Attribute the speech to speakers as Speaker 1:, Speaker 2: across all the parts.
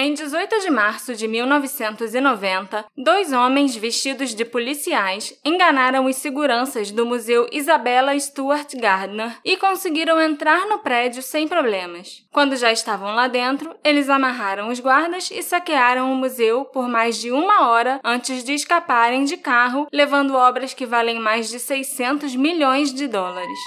Speaker 1: Em 18 de março de 1990, dois homens vestidos de policiais enganaram os seguranças do Museu Isabella Stuart Gardner e conseguiram entrar no prédio sem problemas. Quando já estavam lá dentro, eles amarraram os guardas e saquearam o museu por mais de uma hora antes de escaparem de carro, levando obras que valem mais de 600 milhões de dólares.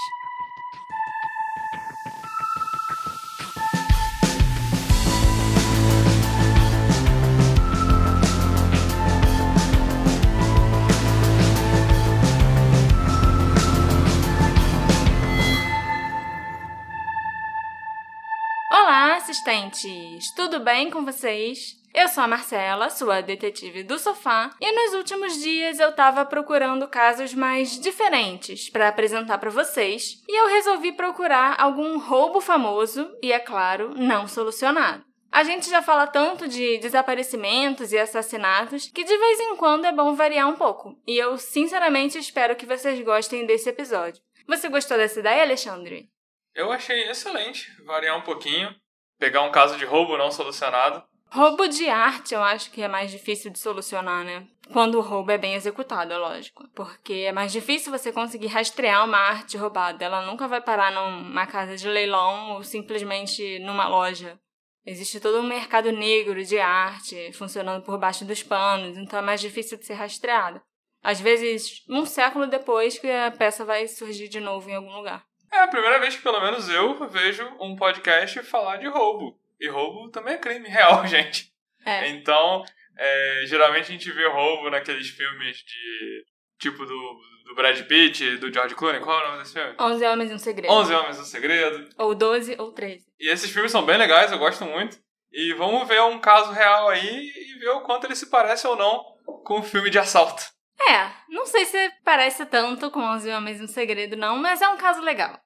Speaker 1: Assistentes! Tudo bem com vocês? Eu sou a Marcela, sua detetive do sofá, e nos últimos dias eu estava procurando casos mais diferentes para apresentar para vocês, e eu resolvi procurar algum roubo famoso e, é claro, não solucionado. A gente já fala tanto de desaparecimentos e assassinatos que de vez em quando é bom variar um pouco, e eu sinceramente espero que vocês gostem desse episódio. Você gostou dessa ideia, Alexandre?
Speaker 2: Eu achei excelente variar um pouquinho, pegar um caso de roubo não solucionado.
Speaker 1: Roubo de arte eu acho que é mais difícil de solucionar, né? Quando o roubo é bem executado, é lógico. Porque é mais difícil você conseguir rastrear uma arte roubada. Ela nunca vai parar numa casa de leilão ou simplesmente numa loja. Existe todo um mercado negro de arte funcionando por baixo dos panos, então é mais difícil de ser rastreada. Às vezes, um século depois que a peça vai surgir de novo em algum lugar.
Speaker 2: É a primeira vez que, pelo menos, eu vejo um podcast falar de roubo. E roubo também é crime real, gente.
Speaker 1: É.
Speaker 2: Então, é, geralmente a gente vê roubo naqueles filmes de. Tipo do, do Brad Pitt, do George Clooney. Qual é o nome desse filme?
Speaker 1: 11 Homens e um Segredo.
Speaker 2: 11 Homens um Segredo.
Speaker 1: Ou 12 ou 13.
Speaker 2: E esses filmes são bem legais, eu gosto muito. E vamos ver um caso real aí e ver o quanto ele se parece ou não com um filme de assalto.
Speaker 1: É, não sei se parece tanto com 11 Homens Segredo, não, mas é um caso legal.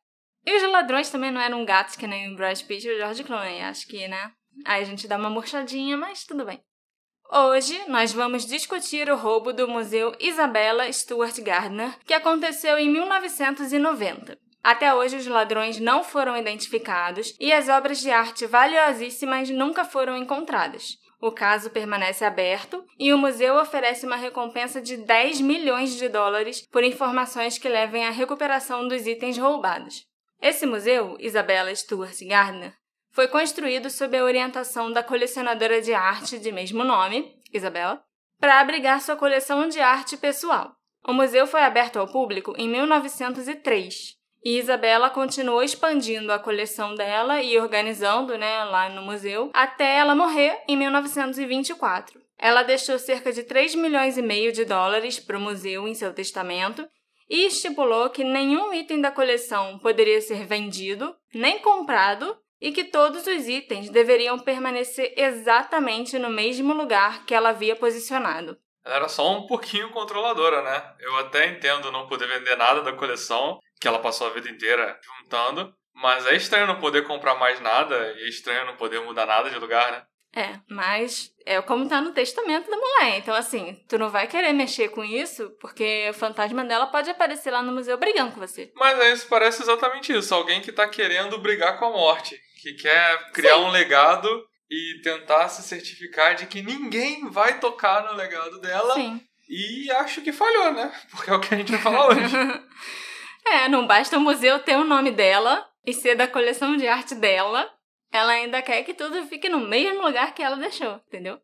Speaker 1: E os ladrões também não eram gatos que nem o Brad Pitt e o George Clooney, acho que, né? Aí a gente dá uma murchadinha, mas tudo bem. Hoje nós vamos discutir o roubo do Museu Isabella Stuart Gardner, que aconteceu em 1990. Até hoje os ladrões não foram identificados e as obras de arte valiosíssimas nunca foram encontradas. O caso permanece aberto e o museu oferece uma recompensa de 10 milhões de dólares por informações que levem à recuperação dos itens roubados. Esse museu, Isabella Stuart Gardner, foi construído sob a orientação da colecionadora de arte de mesmo nome, Isabella, para abrigar sua coleção de arte pessoal. O museu foi aberto ao público em 1903 e Isabela continuou expandindo a coleção dela e organizando né, lá no museu até ela morrer em 1924. Ela deixou cerca de 3 milhões e meio de dólares para o museu em seu testamento e estipulou que nenhum item da coleção poderia ser vendido nem comprado e que todos os itens deveriam permanecer exatamente no mesmo lugar que ela havia posicionado.
Speaker 2: Ela era só um pouquinho controladora, né? Eu até entendo não poder vender nada da coleção, que ela passou a vida inteira juntando, mas é estranho não poder comprar mais nada e é estranho não poder mudar nada de lugar, né?
Speaker 1: É, mas é como tá no testamento da mulher. Então, assim, tu não vai querer mexer com isso, porque o fantasma dela pode aparecer lá no museu brigando com você.
Speaker 2: Mas aí isso parece exatamente isso. Alguém que tá querendo brigar com a morte. Que quer criar Sim. um legado e tentar se certificar de que ninguém vai tocar no legado dela.
Speaker 1: Sim.
Speaker 2: E acho que falhou, né? Porque é o que a gente vai falar hoje.
Speaker 1: é, não basta o museu ter o nome dela e ser da coleção de arte dela ela ainda quer que tudo fique no mesmo lugar que ela deixou, entendeu?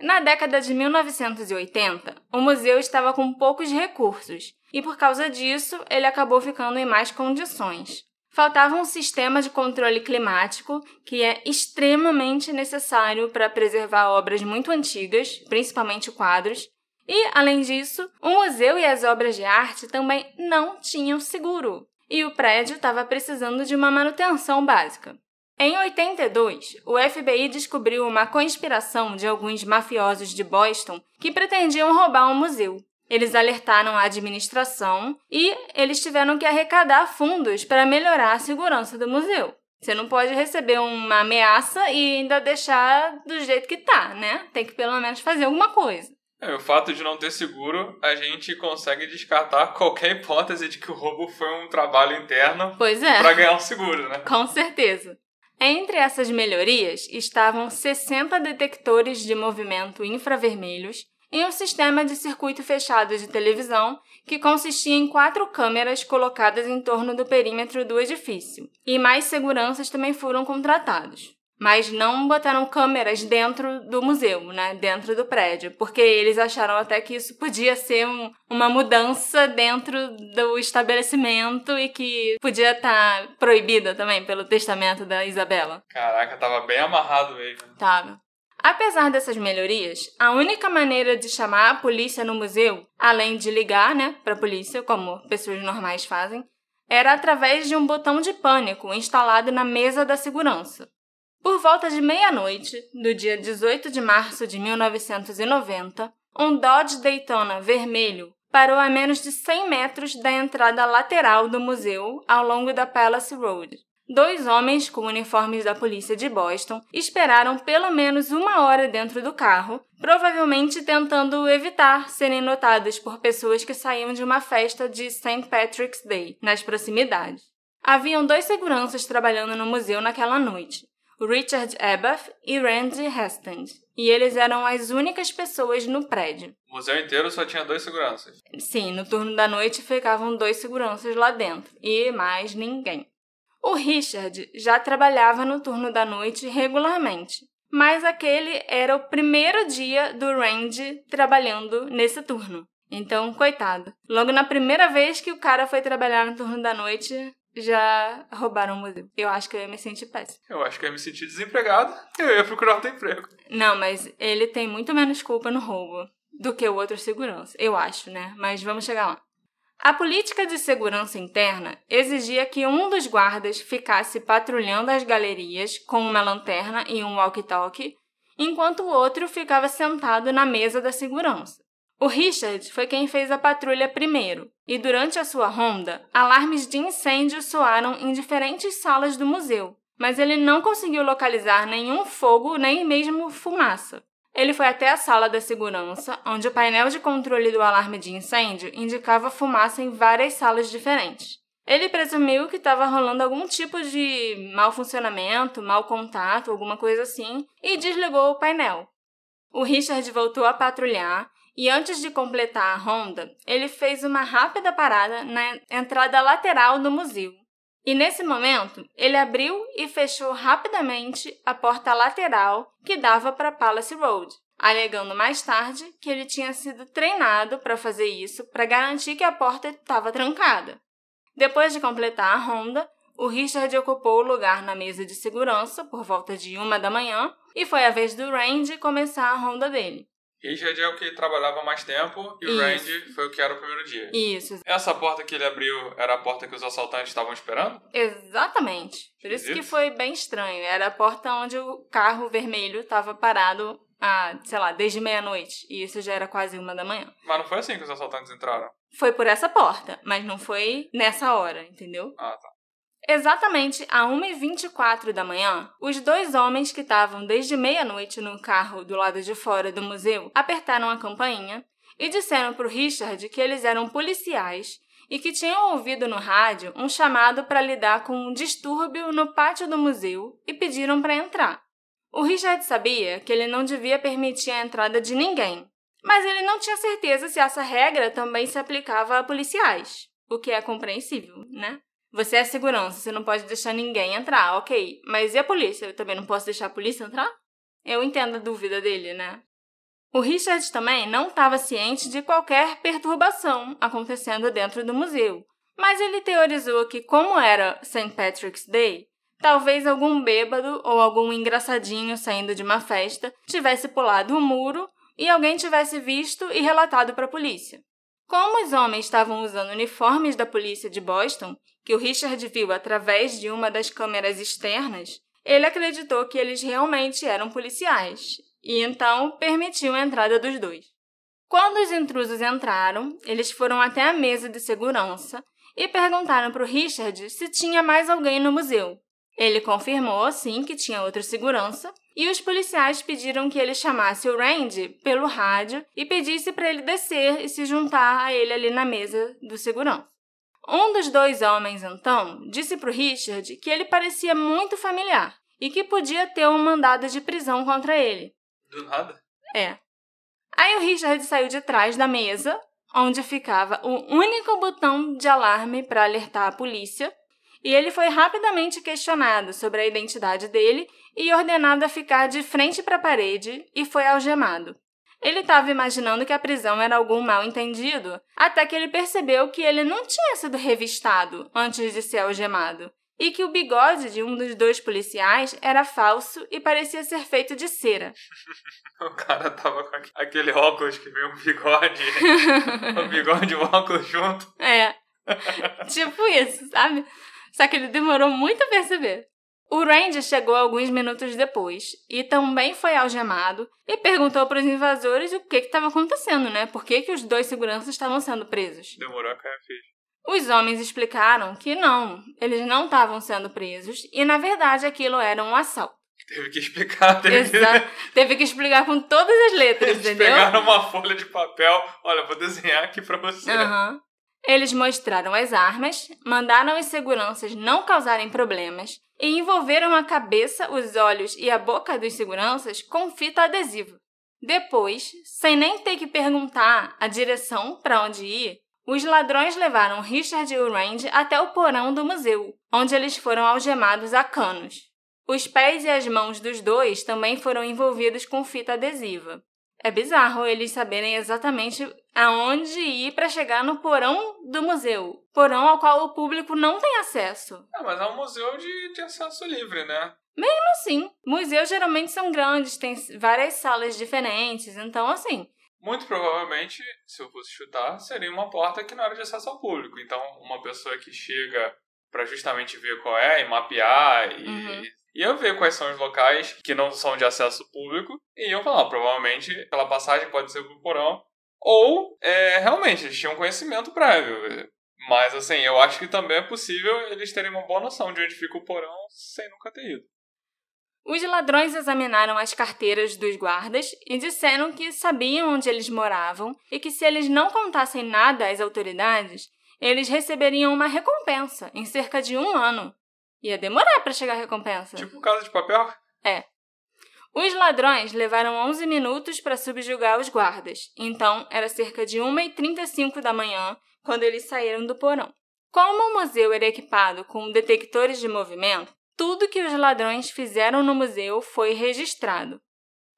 Speaker 1: Na década de 1980, o museu estava com poucos recursos e, por causa disso, ele acabou ficando em más condições. Faltava um sistema de controle climático que é extremamente necessário para preservar obras muito antigas, principalmente quadros, e, além disso, o museu e as obras de arte também não tinham seguro, e o prédio estava precisando de uma manutenção básica. Em 82, o FBI descobriu uma conspiração de alguns mafiosos de Boston que pretendiam roubar um museu. Eles alertaram a administração e eles tiveram que arrecadar fundos para melhorar a segurança do museu. Você não pode receber uma ameaça e ainda deixar do jeito que tá, né? Tem que pelo menos fazer alguma coisa.
Speaker 2: É, o fato de não ter seguro, a gente consegue descartar qualquer hipótese de que o roubo foi um trabalho interno
Speaker 1: pois é.
Speaker 2: para ganhar um seguro, né?
Speaker 1: Com certeza. Entre essas melhorias estavam 60 detectores de movimento infravermelhos e um sistema de circuito fechado de televisão que consistia em quatro câmeras colocadas em torno do perímetro do edifício. E mais seguranças também foram contratados. Mas não botaram câmeras dentro do museu, né? Dentro do prédio, porque eles acharam até que isso podia ser um, uma mudança dentro do estabelecimento e que podia estar tá proibida também pelo testamento da Isabela.
Speaker 2: Caraca, tava bem amarrado mesmo.
Speaker 1: Tava. Apesar dessas melhorias, a única maneira de chamar a polícia no museu, além de ligar, né, para a polícia, como pessoas normais fazem, era através de um botão de pânico instalado na mesa da segurança. Por volta de meia-noite, do dia 18 de março de 1990, um Dodge Daytona vermelho parou a menos de 100 metros da entrada lateral do museu ao longo da Palace Road. Dois homens com uniformes da polícia de Boston esperaram pelo menos uma hora dentro do carro, provavelmente tentando evitar serem notados por pessoas que saíam de uma festa de St. Patrick's Day nas proximidades. Haviam dois seguranças trabalhando no museu naquela noite, Richard Abath e Randy Hastings, e eles eram as únicas pessoas no prédio.
Speaker 2: O museu inteiro só tinha dois seguranças?
Speaker 1: Sim, no turno da noite ficavam dois seguranças lá dentro, e mais ninguém. O Richard já trabalhava no turno da noite regularmente, mas aquele era o primeiro dia do Randy trabalhando nesse turno. Então, coitado. Logo na primeira vez que o cara foi trabalhar no turno da noite, já roubaram o museu. Eu acho que eu ia me sentir péssimo.
Speaker 2: Eu acho que eu ia me sentir desempregado e eu ia procurar outro emprego.
Speaker 1: Não, mas ele tem muito menos culpa no roubo do que o outro segurança. Eu acho, né? Mas vamos chegar lá. A política de segurança interna exigia que um dos guardas ficasse patrulhando as galerias com uma lanterna e um walkie-talkie, enquanto o outro ficava sentado na mesa da segurança. O Richard foi quem fez a patrulha primeiro, e durante a sua ronda, alarmes de incêndio soaram em diferentes salas do museu, mas ele não conseguiu localizar nenhum fogo nem mesmo fumaça. Ele foi até a sala da segurança, onde o painel de controle do alarme de incêndio indicava fumaça em várias salas diferentes. Ele presumiu que estava rolando algum tipo de mau funcionamento, mau contato, alguma coisa assim, e desligou o painel. O Richard voltou a patrulhar e antes de completar a ronda, ele fez uma rápida parada na entrada lateral do museu. E nesse momento, ele abriu e fechou rapidamente a porta lateral que dava para Palace Road, alegando mais tarde que ele tinha sido treinado para fazer isso para garantir que a porta estava trancada. Depois de completar a ronda, o Richard ocupou o lugar na mesa de segurança por volta de uma da manhã e foi a vez do Randy começar a ronda dele.
Speaker 2: Richard é o que trabalhava mais tempo e Isso. o Randy foi o que era o primeiro dia.
Speaker 1: Isso.
Speaker 2: Essa porta que ele abriu era a porta que os assaltantes estavam esperando?
Speaker 1: Exatamente. Por isso que foi bem estranho. Era a porta onde o carro vermelho estava parado, ah, sei lá, desde meia-noite. E isso já era quase uma da manhã.
Speaker 2: Mas não foi assim que os assaltantes entraram?
Speaker 1: Foi por essa porta, mas não foi nessa hora, entendeu?
Speaker 2: Ah, tá.
Speaker 1: Exatamente a 1h24 da manhã, os dois homens que estavam desde meia-noite no carro do lado de fora do museu apertaram a campainha e disseram para o Richard que eles eram policiais e que tinham ouvido no rádio um chamado para lidar com um distúrbio no pátio do museu e pediram para entrar. O Richard sabia que ele não devia permitir a entrada de ninguém, mas ele não tinha certeza se essa regra também se aplicava a policiais, o que é compreensível, né? Você é segurança, você não pode deixar ninguém entrar, ok. Mas e a polícia? Eu também não posso deixar a polícia entrar? Eu entendo a dúvida dele, né? O Richard também não estava ciente de qualquer perturbação acontecendo dentro do museu, mas ele teorizou que, como era St. Patrick's Day, talvez algum bêbado ou algum engraçadinho saindo de uma festa tivesse pulado o um muro e alguém tivesse visto e relatado para a polícia. Como os homens estavam usando uniformes da polícia de Boston, que o Richard viu através de uma das câmeras externas, ele acreditou que eles realmente eram policiais e então permitiu a entrada dos dois. Quando os intrusos entraram, eles foram até a mesa de segurança e perguntaram para o Richard se tinha mais alguém no museu. Ele confirmou, sim, que tinha outra segurança, e os policiais pediram que ele chamasse o Randy pelo rádio e pedisse para ele descer e se juntar a ele ali na mesa do segurança. Um dos dois homens, então, disse para o Richard que ele parecia muito familiar e que podia ter um mandado de prisão contra ele.
Speaker 2: Do nada?
Speaker 1: É. Aí o Richard saiu de trás da mesa, onde ficava o único botão de alarme para alertar a polícia, e ele foi rapidamente questionado sobre a identidade dele e ordenado a ficar de frente para a parede e foi algemado. Ele estava imaginando que a prisão era algum mal entendido, até que ele percebeu que ele não tinha sido revistado antes de ser algemado e que o bigode de um dos dois policiais era falso e parecia ser feito de cera.
Speaker 2: o cara tava com aquele óculos que veio um bigode, o bigode e o óculos junto.
Speaker 1: É, tipo isso, sabe? Só que ele demorou muito a perceber. O Randy chegou alguns minutos depois e também foi algemado e perguntou para os invasores o que estava acontecendo, né? Por que, que os dois seguranças estavam sendo presos.
Speaker 2: Demorou a cair.
Speaker 1: Os homens explicaram que não, eles não estavam sendo presos e, na verdade, aquilo era um assalto.
Speaker 2: Teve que explicar, teve,
Speaker 1: Exato. que... teve que explicar com todas as letras,
Speaker 2: Eles
Speaker 1: entendeu?
Speaker 2: pegaram uma folha de papel, olha, vou desenhar aqui para você.
Speaker 1: Uhum. Eles mostraram as armas, mandaram os seguranças não causarem problemas e envolveram a cabeça, os olhos e a boca dos seguranças com fita adesiva. Depois, sem nem ter que perguntar a direção para onde ir, os ladrões levaram Richard e o até o porão do museu, onde eles foram algemados a canos. Os pés e as mãos dos dois também foram envolvidos com fita adesiva. É bizarro eles saberem exatamente aonde ir para chegar no porão do museu. Porão ao qual o público não tem acesso.
Speaker 2: Ah, mas é um museu de, de acesso livre, né?
Speaker 1: Mesmo assim, museus geralmente são grandes, tem várias salas diferentes, então assim.
Speaker 2: Muito provavelmente, se eu fosse chutar, seria uma porta que não era de acesso ao público. Então, uma pessoa que chega para justamente ver qual é e mapear e uhum iam ver quais são os locais que não são de acesso público e iam falar, provavelmente aquela passagem pode ser pro porão, ou é, realmente eles tinham conhecimento prévio. Mas assim, eu acho que também é possível eles terem uma boa noção de onde fica o porão sem nunca ter ido.
Speaker 1: Os ladrões examinaram as carteiras dos guardas e disseram que sabiam onde eles moravam e que se eles não contassem nada às autoridades, eles receberiam uma recompensa em cerca de um ano. Ia demorar para chegar a recompensa.
Speaker 2: Tipo casa de papel?
Speaker 1: É. Os ladrões levaram 11 minutos para subjugar os guardas, então era cerca de 1h35 da manhã quando eles saíram do porão. Como o museu era equipado com detectores de movimento, tudo que os ladrões fizeram no museu foi registrado.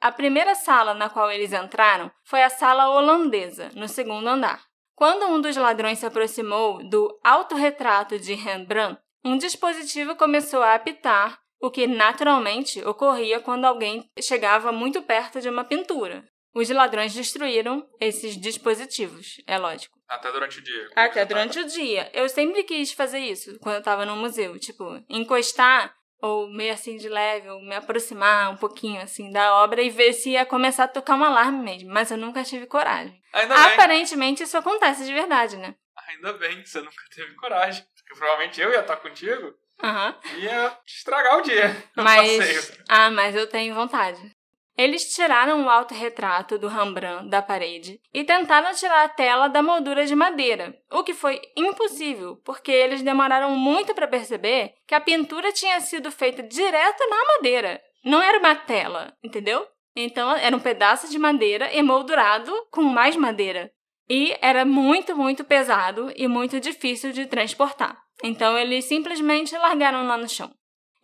Speaker 1: A primeira sala na qual eles entraram foi a sala holandesa, no segundo andar. Quando um dos ladrões se aproximou do autorretrato de Rembrandt, um dispositivo começou a apitar, o que naturalmente ocorria quando alguém chegava muito perto de uma pintura. Os ladrões destruíram esses dispositivos, é lógico.
Speaker 2: Até durante o dia.
Speaker 1: Até durante o dia. Eu sempre quis fazer isso quando eu tava no museu. Tipo, encostar ou meio assim de leve, ou me aproximar um pouquinho assim da obra e ver se ia começar a tocar um alarme mesmo. Mas eu nunca tive coragem.
Speaker 2: Ainda
Speaker 1: Aparentemente bem. isso acontece de verdade, né?
Speaker 2: Ainda bem que você nunca teve coragem. Porque provavelmente eu ia estar contigo.
Speaker 1: Uhum.
Speaker 2: Ia estragar o dia.
Speaker 1: Mas. Ah, mas eu tenho vontade. Eles tiraram o autorretrato do Rembrandt da parede e tentaram tirar a tela da moldura de madeira, o que foi impossível, porque eles demoraram muito para perceber que a pintura tinha sido feita direto na madeira. Não era uma tela, entendeu? Então era um pedaço de madeira emoldurado com mais madeira. E era muito, muito pesado e muito difícil de transportar. Então eles simplesmente largaram lá no chão.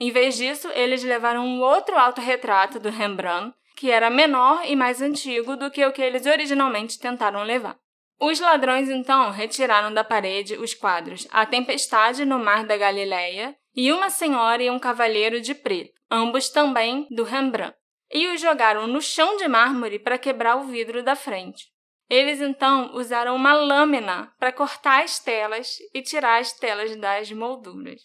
Speaker 1: Em vez disso, eles levaram um outro autorretrato do Rembrandt, que era menor e mais antigo do que o que eles originalmente tentaram levar. Os ladrões então retiraram da parede os quadros A Tempestade no Mar da Galileia e Uma Senhora e um Cavalheiro de Preto, ambos também do Rembrandt, e os jogaram no chão de mármore para quebrar o vidro da frente. Eles então usaram uma lâmina para cortar as telas e tirar as telas das molduras.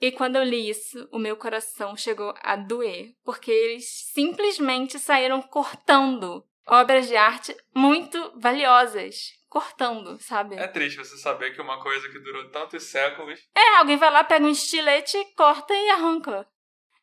Speaker 1: E quando eu li isso, o meu coração chegou a doer, porque eles simplesmente saíram cortando obras de arte muito valiosas. Cortando, sabe?
Speaker 2: É triste você saber que uma coisa que durou tantos séculos.
Speaker 1: É, alguém vai lá, pega um estilete, corta e arranca.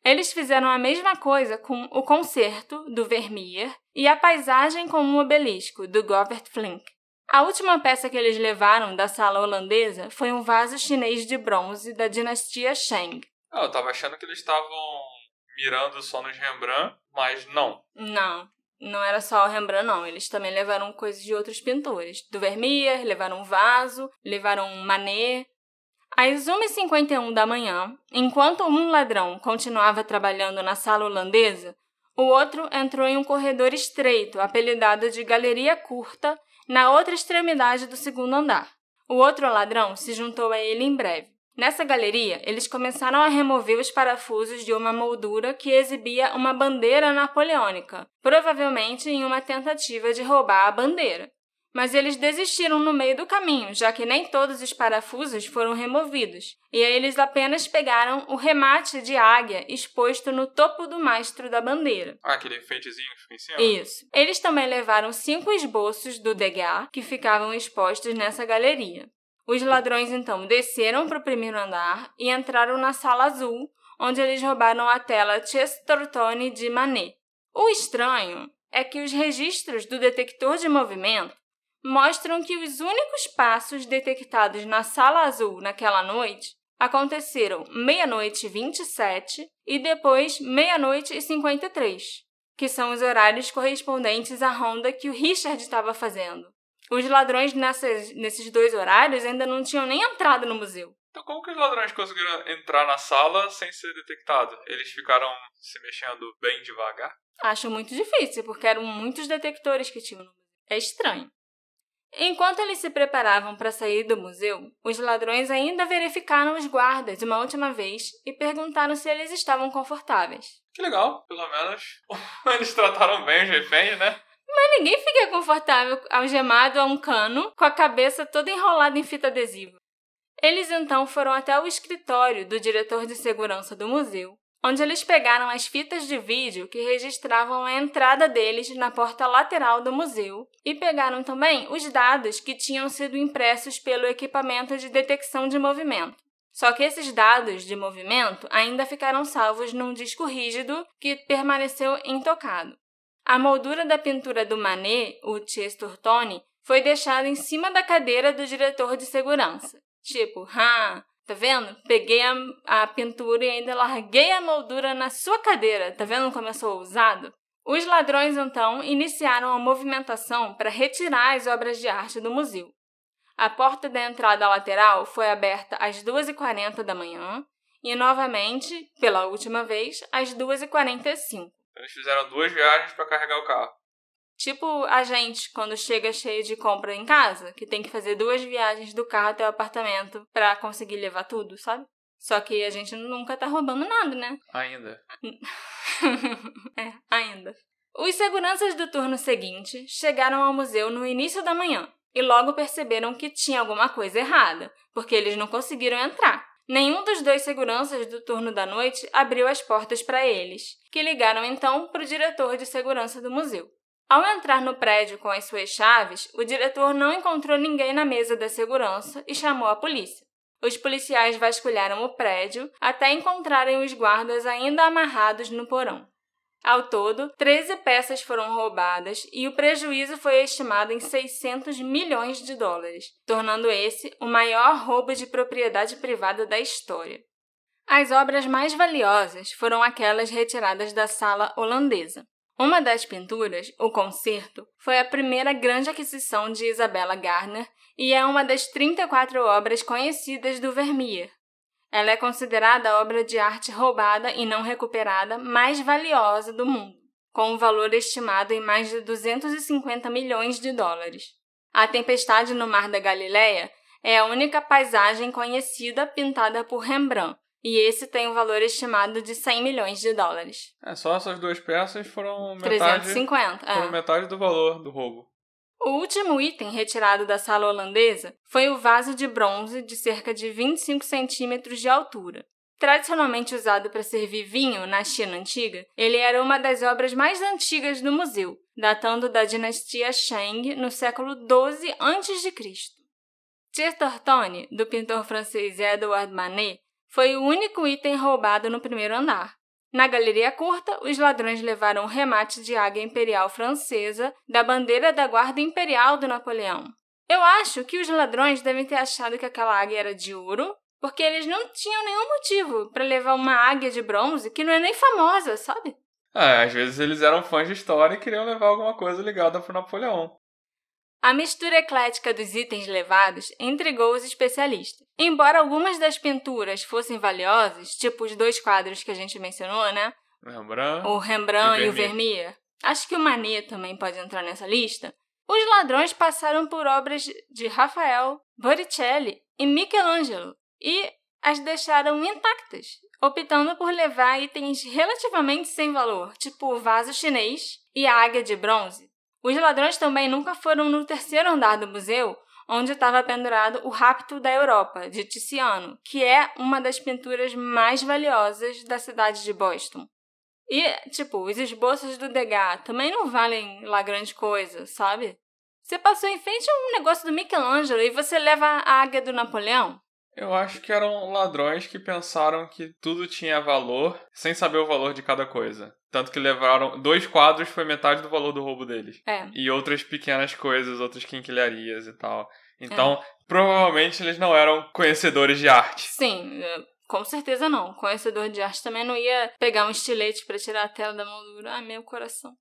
Speaker 1: Eles fizeram a mesma coisa com o concerto do Vermeer e a paisagem com um obelisco do Govert Flinck. A última peça que eles levaram da sala holandesa foi um vaso chinês de bronze da dinastia Shang.
Speaker 2: Ah, eu tava achando que eles estavam mirando só nos Rembrandt, mas não.
Speaker 1: Não, não era só o Rembrandt, não. Eles também levaram coisas de outros pintores. Do Vermeer, levaram um vaso, levaram um Manet. Às 1h51 da manhã, enquanto um ladrão continuava trabalhando na sala holandesa, o outro entrou em um corredor estreito, apelidado de Galeria Curta, na outra extremidade do segundo andar. O outro ladrão se juntou a ele em breve. Nessa galeria, eles começaram a remover os parafusos de uma moldura que exibia uma bandeira napoleônica, provavelmente em uma tentativa de roubar a bandeira. Mas eles desistiram no meio do caminho, já que nem todos os parafusos foram removidos, e aí eles apenas pegaram o remate de águia exposto no topo do mastro da bandeira.
Speaker 2: Ah, aquele enfeitezinho que fica em cima?
Speaker 1: Isso. Eles também levaram cinco esboços do Degas que ficavam expostos nessa galeria. Os ladrões então desceram para o primeiro andar e entraram na sala azul, onde eles roubaram a tela Chesterton de Manet. O estranho é que os registros do detector de movimento mostram que os únicos passos detectados na sala azul naquela noite aconteceram meia-noite e 27 e depois meia-noite e 53, que são os horários correspondentes à ronda que o Richard estava fazendo. Os ladrões nessas, nesses dois horários ainda não tinham nem entrado no museu.
Speaker 2: Então como que os ladrões conseguiram entrar na sala sem ser detectados? Eles ficaram se mexendo bem devagar?
Speaker 1: Acho muito difícil, porque eram muitos detectores que tinham no museu. É estranho. Enquanto eles se preparavam para sair do museu, os ladrões ainda verificaram os guardas uma última vez e perguntaram se eles estavam confortáveis.
Speaker 2: Que legal, pelo menos eles trataram bem os reféns, né?
Speaker 1: Mas ninguém fica confortável algemado a um cano com a cabeça toda enrolada em fita adesiva. Eles então foram até o escritório do diretor de segurança do museu onde eles pegaram as fitas de vídeo que registravam a entrada deles na porta lateral do museu e pegaram também os dados que tinham sido impressos pelo equipamento de detecção de movimento. Só que esses dados de movimento ainda ficaram salvos num disco rígido que permaneceu intocado. A moldura da pintura do Manet, o Chesterton, foi deixada em cima da cadeira do diretor de segurança. Tipo, ah, Tá vendo? Peguei a, a pintura e ainda larguei a moldura na sua cadeira. Tá vendo como eu sou ousado? Os ladrões, então, iniciaram a movimentação para retirar as obras de arte do museu. A porta da entrada lateral foi aberta às 2h40 da manhã e, novamente, pela última vez, às 2h45.
Speaker 2: Eles fizeram duas viagens para carregar o carro.
Speaker 1: Tipo a gente, quando chega cheio de compra em casa, que tem que fazer duas viagens do carro até o apartamento para conseguir levar tudo, sabe? Só que a gente nunca tá roubando nada, né?
Speaker 2: Ainda.
Speaker 1: é, ainda. Os seguranças do turno seguinte chegaram ao museu no início da manhã e logo perceberam que tinha alguma coisa errada, porque eles não conseguiram entrar. Nenhum dos dois seguranças do turno da noite abriu as portas para eles, que ligaram então para o diretor de segurança do museu. Ao entrar no prédio com as suas chaves, o diretor não encontrou ninguém na mesa da segurança e chamou a polícia. Os policiais vasculharam o prédio até encontrarem os guardas ainda amarrados no porão. Ao todo, 13 peças foram roubadas e o prejuízo foi estimado em 600 milhões de dólares, tornando esse o maior roubo de propriedade privada da história. As obras mais valiosas foram aquelas retiradas da sala holandesa. Uma das pinturas, o Concerto, foi a primeira grande aquisição de Isabella Gardner e é uma das 34 obras conhecidas do Vermeer. Ela é considerada a obra de arte roubada e não recuperada mais valiosa do mundo, com um valor estimado em mais de 250 milhões de dólares. A Tempestade no Mar da Galileia é a única paisagem conhecida pintada por Rembrandt, e esse tem um valor estimado de 100 milhões de dólares.
Speaker 2: É, só essas duas peças foram metade,
Speaker 1: 350, é.
Speaker 2: foram metade do valor do roubo.
Speaker 1: O último item retirado da sala holandesa foi o vaso de bronze de cerca de 25 centímetros de altura. Tradicionalmente usado para servir vinho na China antiga, ele era uma das obras mais antigas do museu, datando da dinastia Shang no século XII a.C. Chesterton, do pintor francês Edouard Manet, foi o único item roubado no primeiro andar. Na galeria curta, os ladrões levaram um remate de águia imperial francesa da bandeira da Guarda Imperial do Napoleão. Eu acho que os ladrões devem ter achado que aquela águia era de ouro Porque eles não tinham nenhum motivo para levar uma águia de bronze que não é nem famosa, sabe?
Speaker 2: É, às vezes eles eram fãs de história e queriam levar alguma coisa ligada pro Napoleão.
Speaker 1: A mistura eclética dos itens levados intrigou os especialistas. Embora algumas das pinturas fossem valiosas, tipo os dois quadros que a gente mencionou, né?
Speaker 2: Rembrandt.
Speaker 1: O Rembrandt e,
Speaker 2: E
Speaker 1: o Vermeer. Acho que o Manet também pode entrar nessa lista. Os ladrões passaram por obras de Rafael, Botticelli e Michelangelo e as deixaram intactas, optando por levar itens relativamente sem valor, tipo o vaso chinês e a águia de bronze. Os ladrões também nunca foram no terceiro andar do museu, onde estava pendurado o Rapto da Europa, de Tiziano, que é uma das pinturas mais valiosas da cidade de Boston. E, tipo, os esboços do Degas também não valem lá grande coisa, sabe? Você passou em frente a um negócio do Michelangelo e você leva a águia do Napoleão?
Speaker 2: Eu acho que eram ladrões que pensaram que tudo tinha valor sem saber o valor de cada coisa. Tanto que levaram. Dois quadros foi metade do valor do roubo deles.
Speaker 1: É.
Speaker 2: E outras pequenas coisas, outras quinquilharias e tal. Então, provavelmente eles não eram conhecedores de arte.
Speaker 1: Sim, é, com certeza não. Conhecedor de arte também não ia pegar um estilete para tirar a tela da moldura. Ai, meu coração.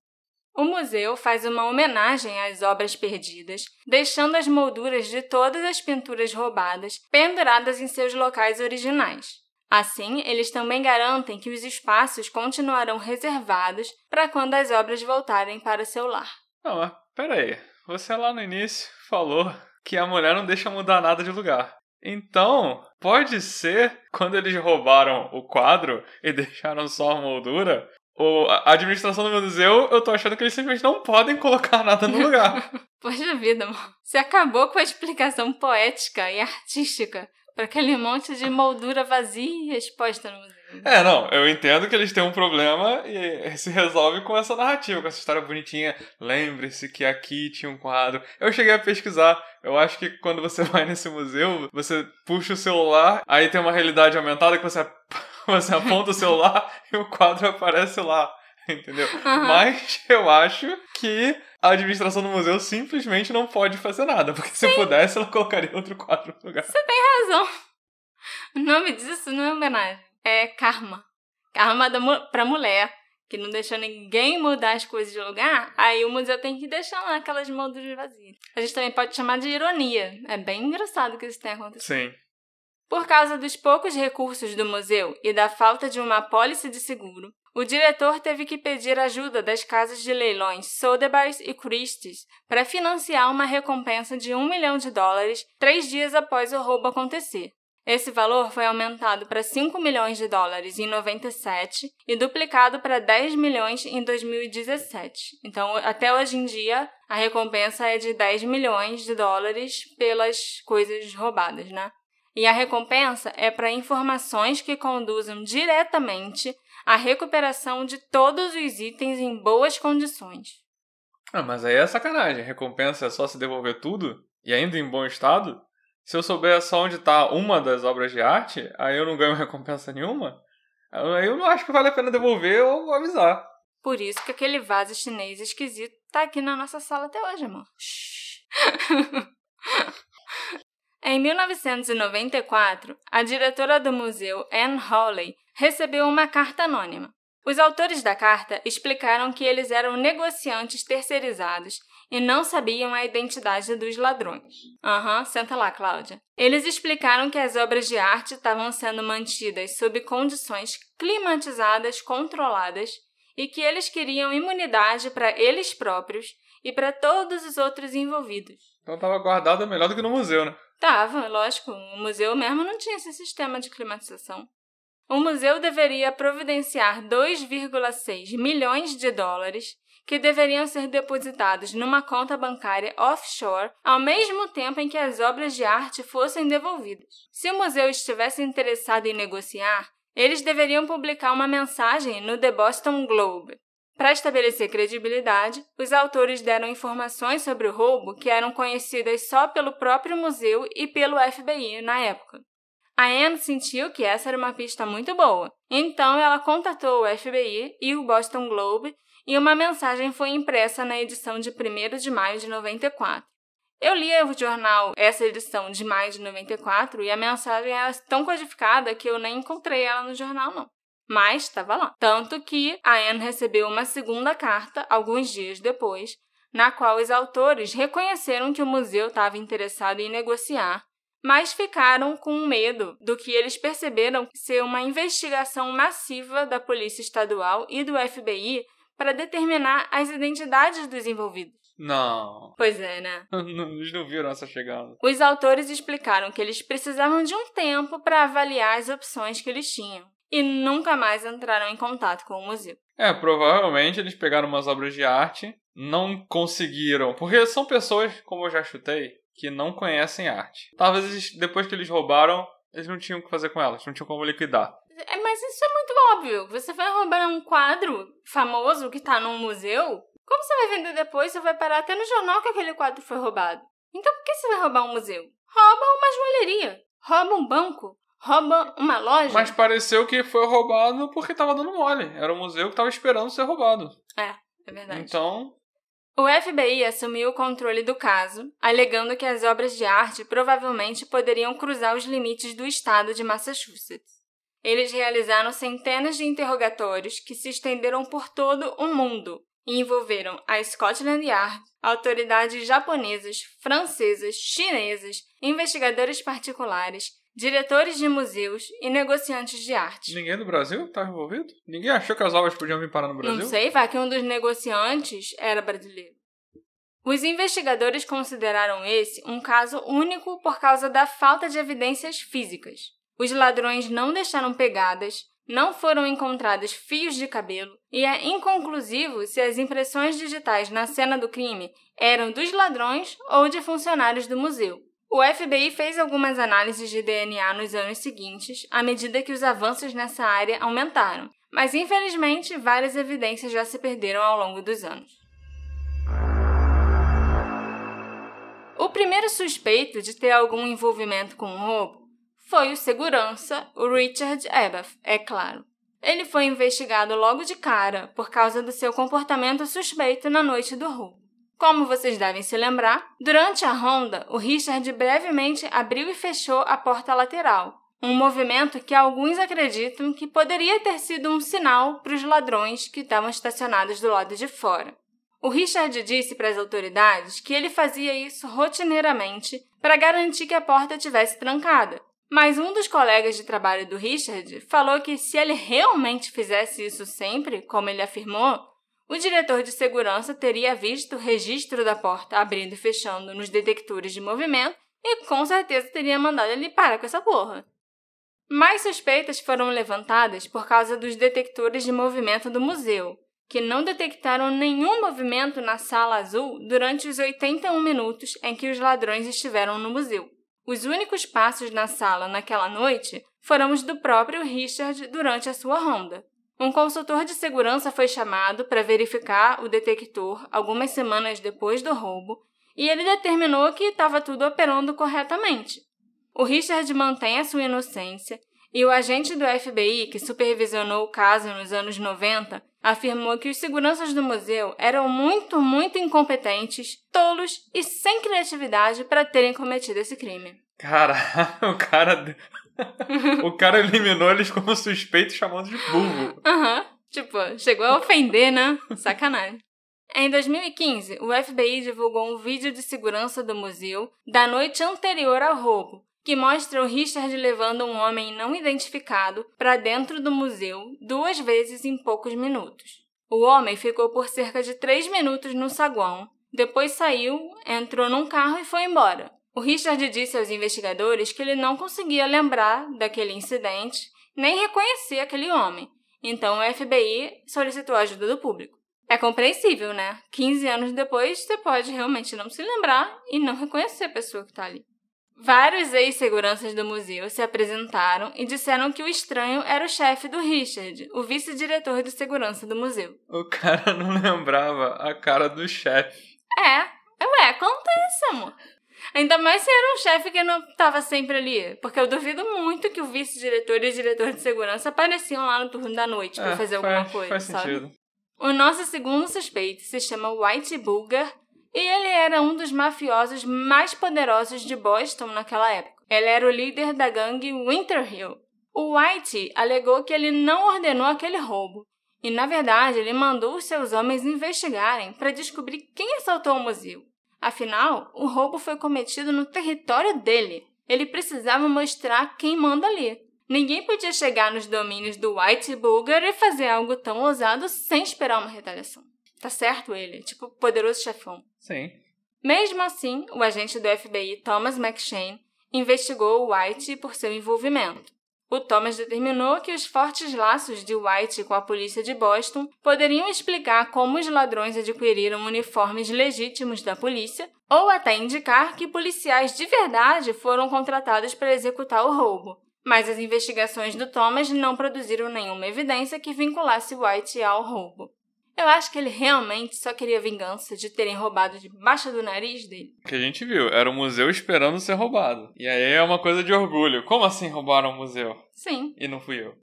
Speaker 1: O museu faz uma homenagem às obras perdidas, deixando as molduras de todas as pinturas roubadas penduradas em seus locais originais. Assim, eles também garantem que os espaços continuarão reservados para quando as obras voltarem para seu lar.
Speaker 2: Não, mas peraí. Você lá no início falou que a mulher não deixa mudar nada de lugar. Então, pode ser quando eles roubaram o quadro e deixaram só a moldura, o, a administração do museu, eu tô achando que eles simplesmente não podem colocar nada no lugar.
Speaker 1: Poxa vida, amor. Você acabou com a explicação poética e artística para aquele monte de moldura vazia exposta no museu.
Speaker 2: é, não, eu entendo que eles têm um problema e se resolve com essa narrativa, com essa história bonitinha. Lembre-se que aqui tinha um quadro. Eu cheguei a pesquisar. Eu acho que quando você vai nesse museu, você puxa o celular, aí tem uma realidade aumentada que você, você aponta o celular e o quadro aparece lá. Entendeu?
Speaker 1: Aham.
Speaker 2: Mas eu acho que a administração do museu simplesmente não pode fazer nada. Porque se pudesse, ela colocaria outro quadro no lugar.
Speaker 1: razão. O nome disso não é homenagem, é karma. Karma da pra mulher, que não deixou ninguém mudar as coisas de lugar, aí o museu tem que deixar lá aquelas molduras vazias. A gente também pode chamar de ironia. É bem engraçado que isso tenha acontecido.
Speaker 2: Sim.
Speaker 1: Por causa dos poucos recursos do museu e da falta de uma apólice de seguro, o diretor teve que pedir ajuda das casas de leilões Sotheby's e Christie's para financiar uma recompensa de um milhão de dólares três dias após o roubo acontecer. Esse valor foi aumentado para 5 milhões de dólares em 97 e duplicado para 10 milhões em 2017. Então, até hoje em dia, a recompensa é de 10 milhões de dólares pelas coisas roubadas, né? E a recompensa é para informações que conduzam diretamente à recuperação de todos os itens em boas condições.
Speaker 2: Ah, mas aí é sacanagem. Recompensa é só se devolver tudo? E ainda em bom estado? Se eu souber só onde tá uma das obras de arte, aí eu não ganho recompensa nenhuma? Aí eu não acho que vale a pena devolver ou avisar.
Speaker 1: Por isso que aquele vaso chinês esquisito tá aqui na nossa sala até hoje, amor. Em 1994, a diretora do museu, Anne Hawley, recebeu uma carta anônima. Os autores da carta explicaram que eles eram negociantes terceirizados e não sabiam a identidade dos ladrões. Aham, senta lá, Cláudia. Eles explicaram que as obras de arte estavam sendo mantidas sob condições climatizadas controladas e que eles queriam imunidade para eles próprios e para todos os outros envolvidos.
Speaker 2: Então tava guardada melhor do que no museu, né?
Speaker 1: Tava, lógico, o museu mesmo não tinha esse sistema de climatização. O museu deveria providenciar 2,6 milhões de dólares que deveriam ser depositados numa conta bancária offshore ao mesmo tempo em que as obras de arte fossem devolvidas. Se o museu estivesse interessado em negociar, eles deveriam publicar uma mensagem no The Boston Globe. Para estabelecer credibilidade, os autores deram informações sobre o roubo que eram conhecidas só pelo próprio museu e pelo FBI na época. A Anne sentiu que essa era uma pista muito boa, então ela contatou o FBI e o Boston Globe e uma mensagem foi impressa na edição de 1 de maio de 94. Eu li o jornal, essa edição de maio de 94, e a mensagem era tão codificada que eu nem encontrei ela no jornal, não. Mas estava lá. Tanto que a Anne recebeu uma segunda carta, alguns dias depois, na qual os autores reconheceram que o museu estava interessado em negociar, mas ficaram com medo do que eles perceberam ser uma investigação massiva da Polícia Estadual e do FBI para determinar as identidades dos envolvidos.
Speaker 2: Não.
Speaker 1: Pois é, né?
Speaker 2: Eles não viram essa chegada.
Speaker 1: Os autores explicaram que eles precisavam de um tempo para avaliar as opções que eles tinham e nunca mais entraram em contato com o museu.
Speaker 2: É, provavelmente eles pegaram umas obras de arte, não conseguiram, porque são pessoas, como eu já chutei, que não conhecem arte. Talvez eles, depois que eles roubaram, eles não tinham o que fazer com elas, não tinham como liquidar.
Speaker 1: É, mas isso é muito óbvio. Você vai roubar um quadro famoso que tá num museu, como você vai vender depois, você vai parar até no jornal que aquele quadro foi roubado. Então por que você vai roubar um museu? Rouba uma joalheria, rouba um banco, rouba uma loja.
Speaker 2: Mas pareceu que foi roubado porque tava dando mole. Era um museu que tava esperando ser roubado.
Speaker 1: É, é verdade.
Speaker 2: Então.
Speaker 1: O FBI assumiu o controle do caso, alegando que as obras de arte provavelmente poderiam cruzar os limites do estado de Massachusetts. Eles realizaram centenas de interrogatórios que se estenderam por todo o mundo, e envolveram a Scotland Yard, autoridades japonesas, francesas, chinesas, investigadores particulares, diretores de museus e negociantes de arte.
Speaker 2: Ninguém do Brasil estava envolvido? Ninguém achou que as obras podiam vir parar no Brasil?
Speaker 1: Não sei, vai que um dos negociantes era brasileiro. Os investigadores consideraram esse um caso único por causa da falta de evidências físicas. Os ladrões não deixaram pegadas, não foram encontrados fios de cabelo e é inconclusivo se as impressões digitais na cena do crime eram dos ladrões ou de funcionários do museu. O FBI fez algumas análises de DNA nos anos seguintes, à medida que os avanços nessa área aumentaram, mas infelizmente várias evidências já se perderam ao longo dos anos. O primeiro suspeito de ter algum envolvimento com o roubo foi o segurança, o Richard Ebath, é claro. Ele foi investigado logo de cara por causa do seu comportamento suspeito na noite do roubo. Como vocês devem se lembrar, durante a ronda, o Richard brevemente abriu e fechou a porta lateral, um movimento que alguns acreditam que poderia ter sido um sinal para os ladrões que estavam estacionados do lado de fora. O Richard disse para as autoridades que ele fazia isso rotineiramente para garantir que a porta estivesse trancada, mas um dos colegas de trabalho do Richard falou que se ele realmente fizesse isso sempre, como ele afirmou, o diretor de segurança teria visto o registro da porta abrindo e fechando nos detectores de movimento e com certeza teria mandado ele parar com essa porra. Mais suspeitas foram levantadas por causa dos detectores de movimento do museu, que não detectaram nenhum movimento na sala azul durante os 81 minutos em que os ladrões estiveram no museu. Os únicos passos na sala naquela noite foram os do próprio Richard durante a sua ronda. Um consultor de segurança foi chamado para verificar o detector algumas semanas depois do roubo e ele determinou que estava tudo operando corretamente. O Richard mantém a sua inocência e o agente do FBI que supervisionou o caso nos anos 90 afirmou que os seguranças do museu eram muito, muito incompetentes, tolos e sem criatividade para terem cometido esse crime.
Speaker 2: Cara, o cara. O cara eliminou eles como suspeitos chamando de burro.
Speaker 1: Aham. Uhum. Tipo, chegou a ofender, né? Sacanagem. Em 2015, o FBI divulgou um vídeo de segurança do museu da noite anterior ao roubo, que mostra o Richard levando um homem não identificado para dentro do museu duas vezes em poucos minutos. O homem ficou por cerca de três minutos no saguão, depois saiu, entrou num carro e foi embora. O Richard disse aos investigadores que ele não conseguia lembrar daquele incidente nem reconhecer aquele homem, então o FBI solicitou a ajuda do público. É compreensível, né? 15 anos depois, você pode realmente não se lembrar e não reconhecer a pessoa que está ali. Vários ex-seguranças do museu se apresentaram e disseram que o estranho era o chefe do Richard, o vice-diretor de segurança do museu.
Speaker 2: O cara não lembrava a cara do chefe.
Speaker 1: É, ué, acontece, amor. Ainda mais se era um chefe que não estava sempre ali. Porque eu duvido muito que o vice-diretor e o diretor de segurança apareciam lá no turno da noite para
Speaker 2: é,
Speaker 1: fazer
Speaker 2: faz,
Speaker 1: alguma coisa,
Speaker 2: faz
Speaker 1: sabe?
Speaker 2: Sentido.
Speaker 1: O nosso segundo suspeito se chama White Bulger E ele era um dos mafiosos mais poderosos de Boston naquela época. Ele era o líder da gangue Winter Hill. O White alegou que ele não ordenou aquele roubo. E, na verdade, ele mandou os seus homens investigarem para descobrir quem assaltou o museu. Afinal, o roubo foi cometido no território dele. Ele precisava mostrar quem manda ali. Ninguém podia chegar nos domínios do White Bulgar e fazer algo tão ousado sem esperar uma retaliação. Tá certo ele, tipo poderoso chefão.
Speaker 2: Sim.
Speaker 1: Mesmo assim, o agente do FBI Thomas McShane investigou o White por seu envolvimento. O Thomas determinou que os fortes laços de White com a polícia de Boston poderiam explicar como os ladrões adquiriram uniformes legítimos da polícia ou até indicar que policiais de verdade foram contratados para executar o roubo. Mas as investigações do Thomas não produziram nenhuma evidência que vinculasse White ao roubo. Eu acho que ele realmente só queria vingança de terem roubado debaixo do nariz dele.
Speaker 2: O que a gente viu, era o museu esperando ser roubado. E aí é uma coisa de orgulho. Como assim roubaram o museu?
Speaker 1: Sim.
Speaker 2: E não fui eu.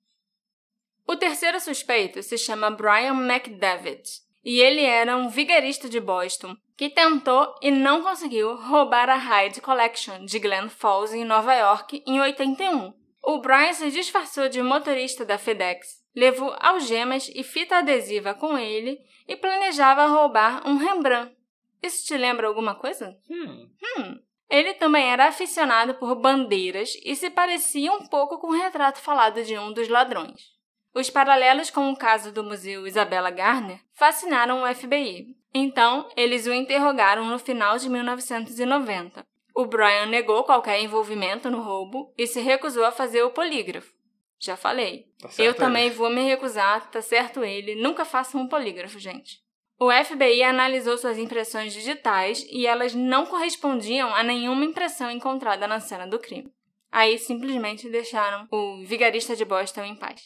Speaker 1: O terceiro suspeito se chama Brian McDavid. E ele era um vigarista de Boston que tentou e não conseguiu roubar a Hyde Collection de Glen Falls, em Nova York, em 81. O Brian se disfarçou de motorista da FedEx levou algemas e fita adesiva com ele e planejava roubar um Rembrandt. Isso te lembra alguma coisa?
Speaker 2: Hum.
Speaker 1: Hum. Ele também era aficionado por bandeiras e se parecia um pouco com o retrato falado de um dos ladrões. Os paralelos com o caso do Museu Isabella Gardner fascinaram o FBI. Então, eles o interrogaram no final de 1990. O Brian negou qualquer envolvimento no roubo e se recusou a fazer o polígrafo. Já falei.
Speaker 2: Tá
Speaker 1: eu também vou me recusar, tá certo ele. Nunca façam um polígrafo, gente. O FBI analisou suas impressões digitais e elas não correspondiam a nenhuma impressão encontrada na cena do crime. Aí simplesmente deixaram o vigarista de Boston em paz.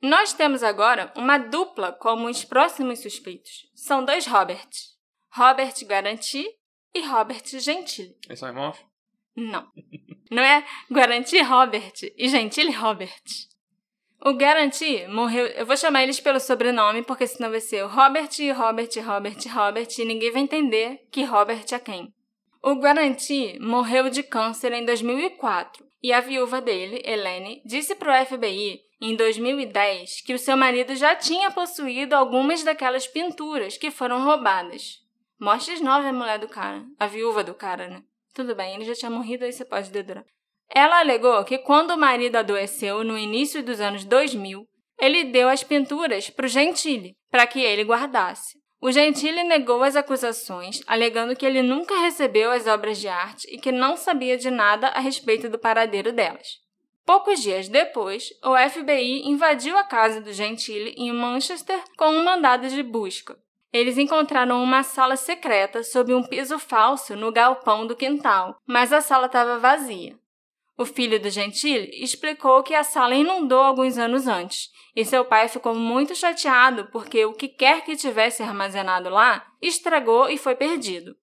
Speaker 1: Nós temos agora uma dupla como os próximos suspeitos. São dois Roberts. Robert Garanti e Robert Gentile.
Speaker 2: Eles são irmãos?
Speaker 1: Não. Não é Guaranti Robert e Gentile Robert. O Guaranti morreu. Eu vou chamar eles pelo sobrenome, porque senão vai ser o Robert, Robert, Robert, Robert, e ninguém vai entender que Robert é quem. O Guaranti morreu de câncer em 2004 e a viúva dele, Helene, disse para o FBI em 2010 que o seu marido já tinha possuído algumas daquelas pinturas que foram roubadas. Mostres nova a mulher do cara, a viúva do cara, né? Tudo bem, ele já tinha morrido, aí você pode dedurar. Ela alegou que quando o marido adoeceu no início dos anos 2000, ele deu as pinturas para o Gentile, para que ele guardasse. O Gentile negou as acusações, alegando que ele nunca recebeu as obras de arte e que não sabia de nada a respeito do paradeiro delas. Poucos dias depois, o FBI invadiu a casa do Gentile em Manchester com um mandado de busca. Eles encontraram uma sala secreta sob um piso falso no galpão do quintal, mas a sala estava vazia. O filho do Gentile explicou que a sala inundou alguns anos antes, e seu pai ficou muito chateado porque o que quer que tivesse armazenado lá estragou e foi perdido.